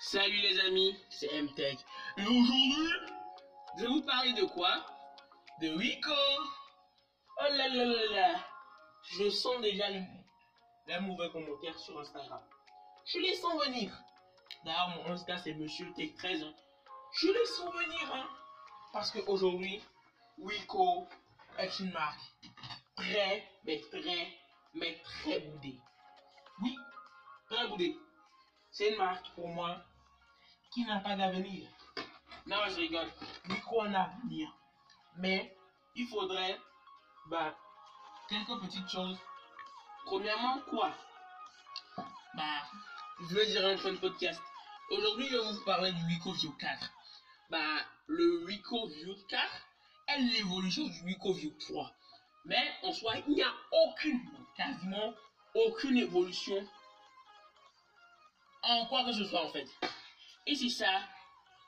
Salut les amis, c'est MTech. Et aujourd'hui, je vais vous parler de quoi? De Rico. Oh là là là là. Je sens déjà les mauvais commentaires sur Instagram. Je les sens venir. D'ailleurs, mon Insta, c'est Monsieur Tech 13. hein. Je les sens venir. Hein. Parce qu'aujourd'hui, Rico est une marque très, mais très, mais très boudée. Oui, très boudée. C'est une marque pour moi qui n'a pas d'avenir. Non, je rigole. Micro en avenir. Mais il faudrait bah, quelques petites choses. Premièrement, quoi? Bah, je vais dire un de podcast. Aujourd'hui, je vais vous parler du Rico View 4. Bah, le Rico View 4 est l'évolution du Rico View 3. Mais en soi, il n'y a aucune, quasiment aucune évolution en quoi que ce soit en fait. Et c'est ça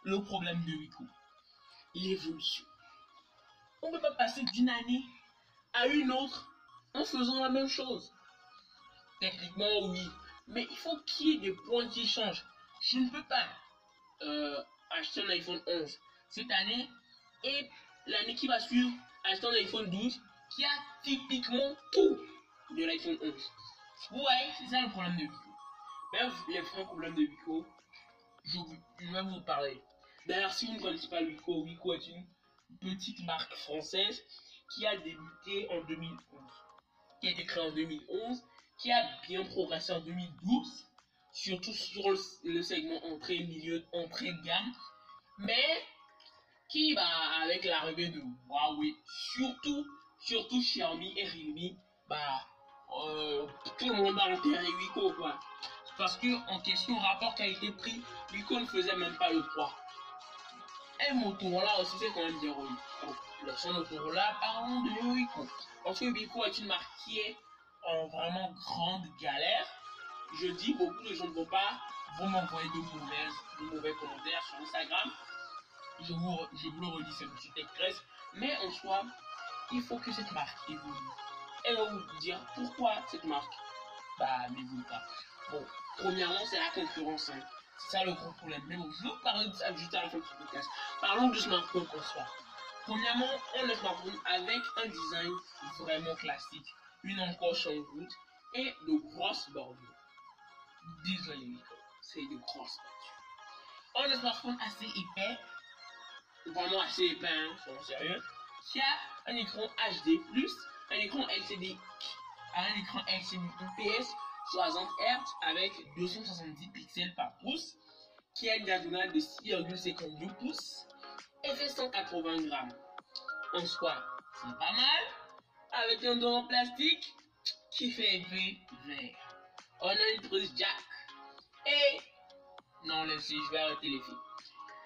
le problème de Rico. L'évolution. On ne peut pas passer d'une année à une autre en faisant la même chose. Techniquement, oui. Mais il faut qu'il y ait des points qui changent. Je ne peux pas euh, acheter un iPhone 11 cette année et l'année qui va suivre acheter un iPhone 12 qui a typiquement tout de l'iPhone 11. Vous voyez, c'est ça le problème de Vico. Même les vrais problèmes de Vico, je, vous- vais vous parler. D'ailleurs, si vous ne connaissez pas Vico, Vico est une petite marque française qui a débuté en 2011, qui a été créée en 2011, qui a bien progressé en 2012, surtout sur le, le segment entrée, milieu, entrée de gamme, mais qui, bah, avec l'arrivée de Huawei, surtout, surtout Xiaomi et Realme, bah, euh, tout le monde a enterré Wiko, quoi. Parce que, en question rapport qualité-prix, Wiko ne faisait même pas le poids. Et Motorola aussi, c'est quand même relié. Donc, laissons Motorola, parlons de Wiko. Parce que Wiko est une marque qui est en vraiment grande galère. Je dis, beaucoup de gens ne vont pas, vont m'envoyer de de mauvais commentaires sur Instagram. Je vous, je vous le redis, c'est Monsieur Tech 13. Mais en soi, il faut que cette marque évolue. Et on va vous dire pourquoi cette marque? Bah, n'évolue pas. Bon, premièrement, c'est la concurrence. hein. C'est ça le gros problème. Mais bon, je vous parler de ça juste à la fin ce podcast. Parlons du smartphone qu'on soit. Premièrement, on a un smartphone avec un design vraiment classique. Une encoche en route et de grosses bordures. Désolé, c'est de grosses bordures. On a un smartphone assez épais, vraiment assez épais, hein, soyons sérieux, qui a un écran HD+, un écran LCD, un écran LCD IPS 60 Hz avec 270 pixels par pouce, qui a une diagonale de 6,52 pouces et fait 180 grammes. En soi, c'est pas mal, avec un dos en plastique qui fait effet vert. On a une prise jack et... Non, laissez, je vais arrêter les filles.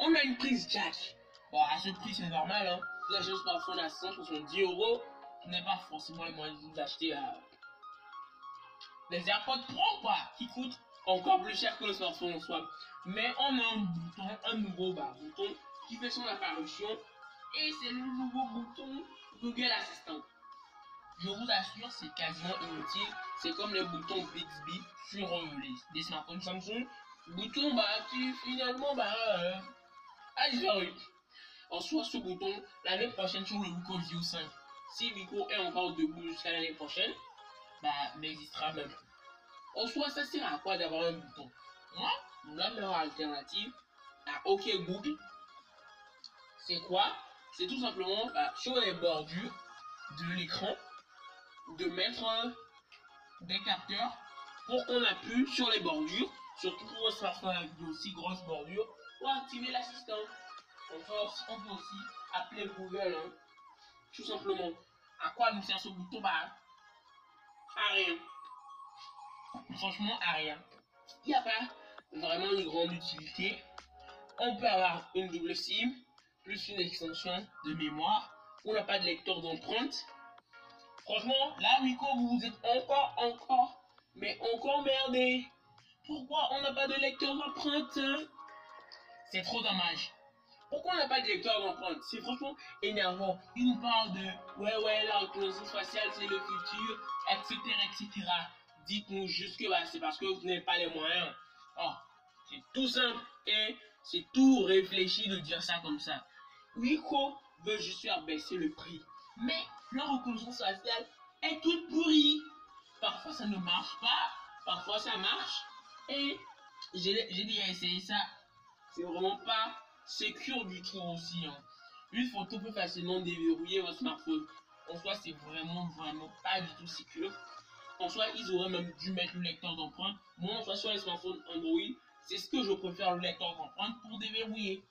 On a une prise jack. Bon, à ce prix, c'est normal, hein. Achetez un smartphone à 170 euros, vous n'avez pas forcément les moyens de vous acheter à... des AirPods Pro, quoi, qui coûtent encore plus cher que le smartphone en soi. Mais on a un bouton, un nouveau bouton qui fait son apparition et c'est le nouveau bouton Google Assistant. Je vous assure, c'est quasiment inutile. C'est comme les boutons Bixby sur euh, les, les smartphones Samsung. Bouton bah, qui finalement bah, euh, a disparu. En soi, ce bouton, l'année prochaine sur le Vico View 5, si Vico est encore debout jusqu'à l'année prochaine, bah, n'existera même plus. En soi, ça sert à quoi d'avoir un bouton Moi, la meilleure alternative à OK Google, c'est quoi? C'est tout simplement bah, sur les bordures de l'écran de mettre des capteurs pour qu'on appuie sur les bordures, surtout pour un smartphone avec de aussi grosses bordures, pour activer l'assistant. Aussi, on peut aussi appeler Google, hein. tout simplement. À quoi nous sert ce bouton Bah, à rien. Franchement, à rien. Il n'y a pas vraiment une grande utilité. On peut avoir une double SIM, plus une extension de mémoire. On n'a pas de lecteur d'empreinte. Franchement, là, Miko, vous vous êtes encore, encore, mais encore merdé. Pourquoi on n'a pas de lecteur d'empreinte hein? C'est trop dommage. Pourquoi on n'a pas de lecteur d'empreinte? C'est franchement énervant. Ils nous parlent de ouais, ouais, la reconnaissance faciale, c'est le futur, etc., etc. Dites-nous juste que bah, c'est parce que vous n'avez pas les moyens. Oh, C'est tout simple et c'est tout réfléchi de dire ça comme ça. Wiko veut juste faire baisser le prix. Mais leur reconnaissance faciale est toute pourrie. Parfois ça ne marche pas, parfois ça marche. Et j'ai déjà essayé ça. C'est vraiment pas sécure du tout aussi. Hein. Une photo peut facilement déverrouiller votre smartphone. En soi, c'est vraiment, vraiment pas du tout sécure. En soi, ils auraient même dû mettre le lecteur d'empreinte. Moi, en soi, sur les smartphones Android, c'est ce que je préfère le lecteur d'empreinte pour déverrouiller.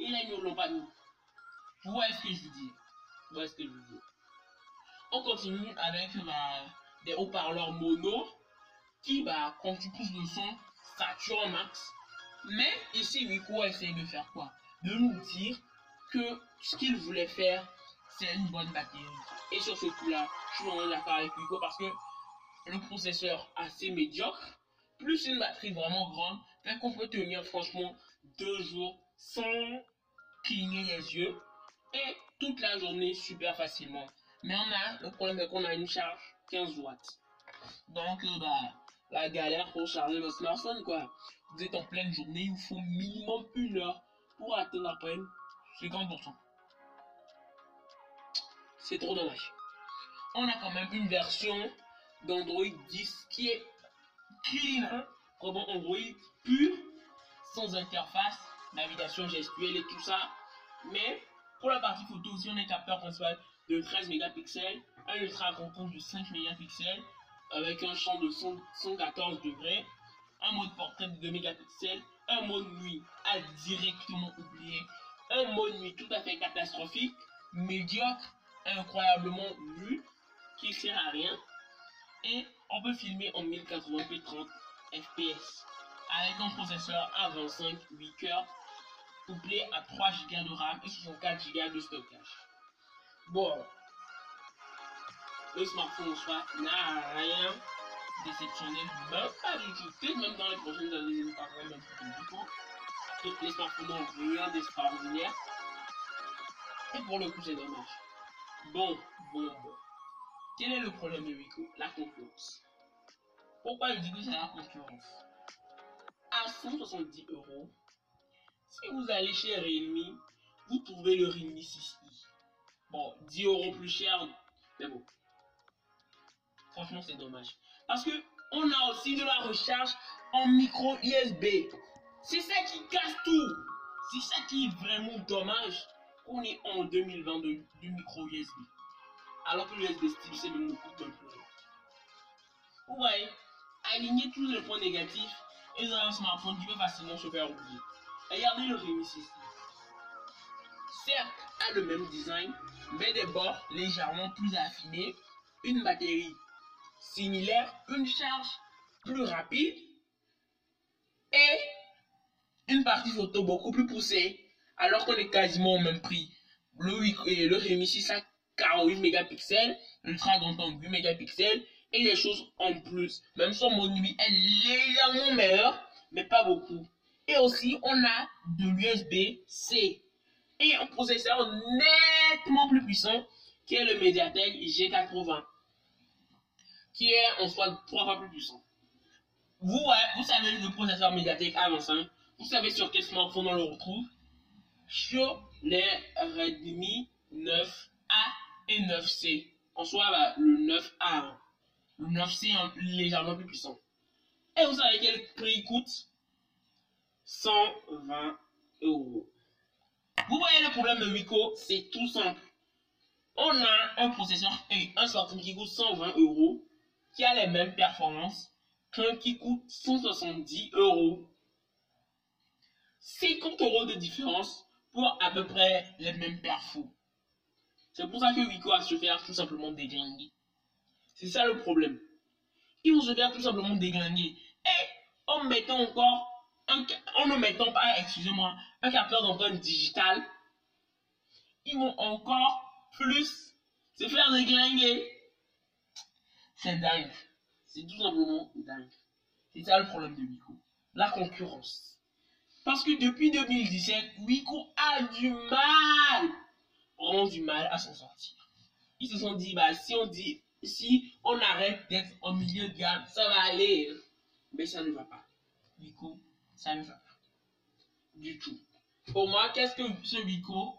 Et là, ils ne pas mis. Vous voyez ce que je veux dire Vous voyez ce que je veux dire On continue avec bah, des haut-parleurs mono qui, bah, quand tu pousses le son, sature max. Mais ici, Wiko essaye de faire quoi? De nous dire que ce qu'il voulait faire, c'est une bonne batterie. Et sur ce coup-là, je suis vraiment d'accord avec Wiko parce que le processeur assez médiocre, plus une batterie vraiment grande, fait qu'on peut tenir franchement deux jours sans cligner les yeux et toute la journée super facilement. Mais on a le problème qu'on a une charge 15 watts. Donc euh, bah la galère pour charger le smartphone quoi. Vous êtes en pleine journée, il vous faut minimum une heure pour atteindre à peine 50%. C'est trop dommage. On a quand même une version d'Android 10 qui est clean, comme Android pur, sans interface, navigation gestuelle et tout ça. Mais pour la partie photo aussi, on a un capteur principal de 13 mégapixels, un ultra grand angle de 5 mégapixels, avec un champ de 114 degrés, un mode portrait de 2 mégapixels, un mode nuit à directement oublier, un mode nuit tout à fait catastrophique, médiocre, incroyablement nul, qui sert à rien, et on peut filmer en 1080p 30 fps avec un processeur A25 8 coeurs couplé à 3 Go de RAM et 64 Go de stockage. Bon, le smartphone en soi n'a rien d'exceptionnel, même pas du tout. Peut-être même dans les prochaines années, il plus du tout. Les smartphones n'ont rien d'extraordinaire. Et pour le coup, c'est dommage. Bon, bon, bon. Quel est le problème de Wiko La concurrence. Pourquoi je dis que c'est la concurrence? À 170 euros, si vous allez chez Realme, vous trouvez le Realme 6i. Bon, 10 euros plus cher, mais bon. Franchement, c'est dommage. Parce que on a aussi de la recharge en micro USB. C'est ça qui casse tout. C'est ça qui est vraiment dommage. On est en 2022 du micro USB alors que l'USB Style c'est même beaucoup plus Vous voyez, aligner tous les points négatifs et dans un smartphone qui peut facilement se faire oublier. Regardez le Realme 6 Certes, a le même design, mais des bords légèrement plus affinés, une batterie similaire, une charge plus rapide et une partie photo beaucoup plus poussée, alors qu'on est quasiment au même prix. Le, le Realme 6 a 48 mégapixels, ultra grand angle 8 mégapixels et des choses en plus. Même son mode nuit est légèrement meilleur, mais pas beaucoup. Et aussi, on a de l'USB-C et un processeur nettement plus puissant qui est le Mediatek G80 qui est en soi trois fois plus puissant. Vous, vous savez le processeur Mediatek A25, vous savez sur quel smartphone on le retrouve Sur les Redmi 9A et 9C. En soi, bah, le 9A, le 9C est légèrement plus puissant. Et vous savez quel prix il coûte? 120 euros. Vous voyez le problème de Wiko, c'est tout simple. On a un processeur et un smartphone qui coûte 120 euros, qui a les mêmes performances qu'un qui coûte 170 euros. 50 euros de différence pour à peu près les mêmes perfos. C'est pour ça que Wiko va se faire tout simplement déglinguer. C'est ça le problème. Ils vont se faire tout simplement déglinguer. Et en mettant encore, un, en ne mettant pas, excusez-moi, un capteur d'empreinte digital, ils vont encore plus se faire déglinguer. C'est dingue. C'est tout simplement dingue. C'est ça le problème de Wiko. La concurrence. Parce que depuis 2017, Wiko a du mal ont du mal à s'en sortir. Ils se sont dit, bah, si on dit, si on arrête d'être au milieu de gamme, ça va aller. Mais ça ne va pas. Coup, Ça ne va pas. Du tout. Pour moi, qu'est-ce que ce Vico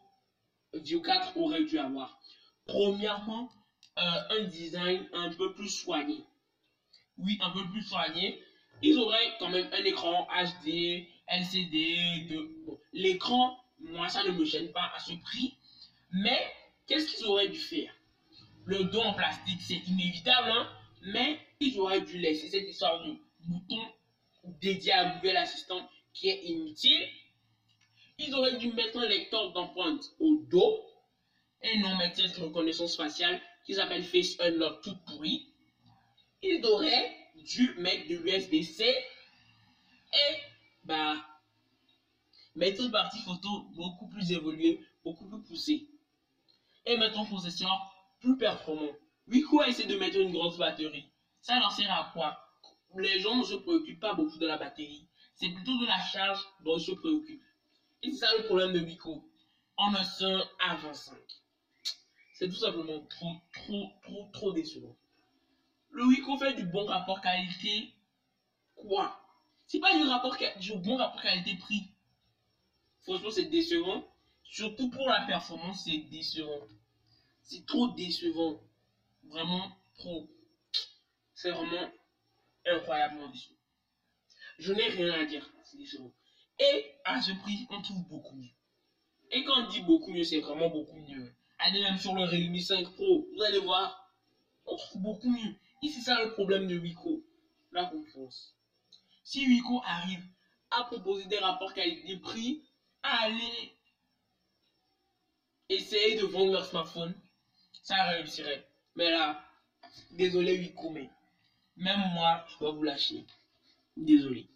du 4 aurait dû avoir? Premièrement, un design un peu plus soigné. Oui, un peu plus soigné. Ils auraient quand même un écran HD, LCD. De... L'écran, moi, ça ne me gêne pas à ce prix. Mais qu'est-ce qu'ils auraient dû faire? Le dos en plastique, c'est inévitable, hein? mais ils auraient dû laisser cette histoire de bouton dédié à Google Assistant qui est inutile. Ils auraient dû mettre un lecteur d'empreintes au dos et non mettre cette reconnaissance faciale qui s'appelle Face Unlock tout pourri. Ils auraient dû mettre de l'USB-C et bah, mettre une partie photo beaucoup plus évoluée, beaucoup plus poussée. Et mettre un processeur plus performant. Oui, quoi essayer de mettre une grosse batterie Ça leur sert à quoi? Les gens ne se préoccupent pas beaucoup de la batterie. C'est plutôt de la charge dont ils se préoccupent. Et c'est ça le problème de Wiko. En un sein à 25. C'est tout simplement trop, trop, trop, trop décevant. Le Wiko fait du bon rapport qualité. Quoi? C'est pas du, du bon rapport qualité-prix. Franchement, c'est décevant. Surtout pour la performance, c'est décevant. C'est trop décevant. Vraiment trop. C'est vraiment incroyablement décevant. Je n'ai rien à dire. C'est décevant. Et à ce prix, on trouve beaucoup mieux. Et quand on dit beaucoup mieux, c'est vraiment beaucoup mieux. Allez même sur le Realme 5 Pro, vous allez voir, on trouve beaucoup mieux. Et c'est ça le problème de Wiko, la concurrence. Si Wiko arrive à proposer des rapports qualité-prix, allez essayer de vendre leur smartphone, ça réussirait. Mais là, désolé Wiko, mais même moi, je dois vous lâcher. Désolé.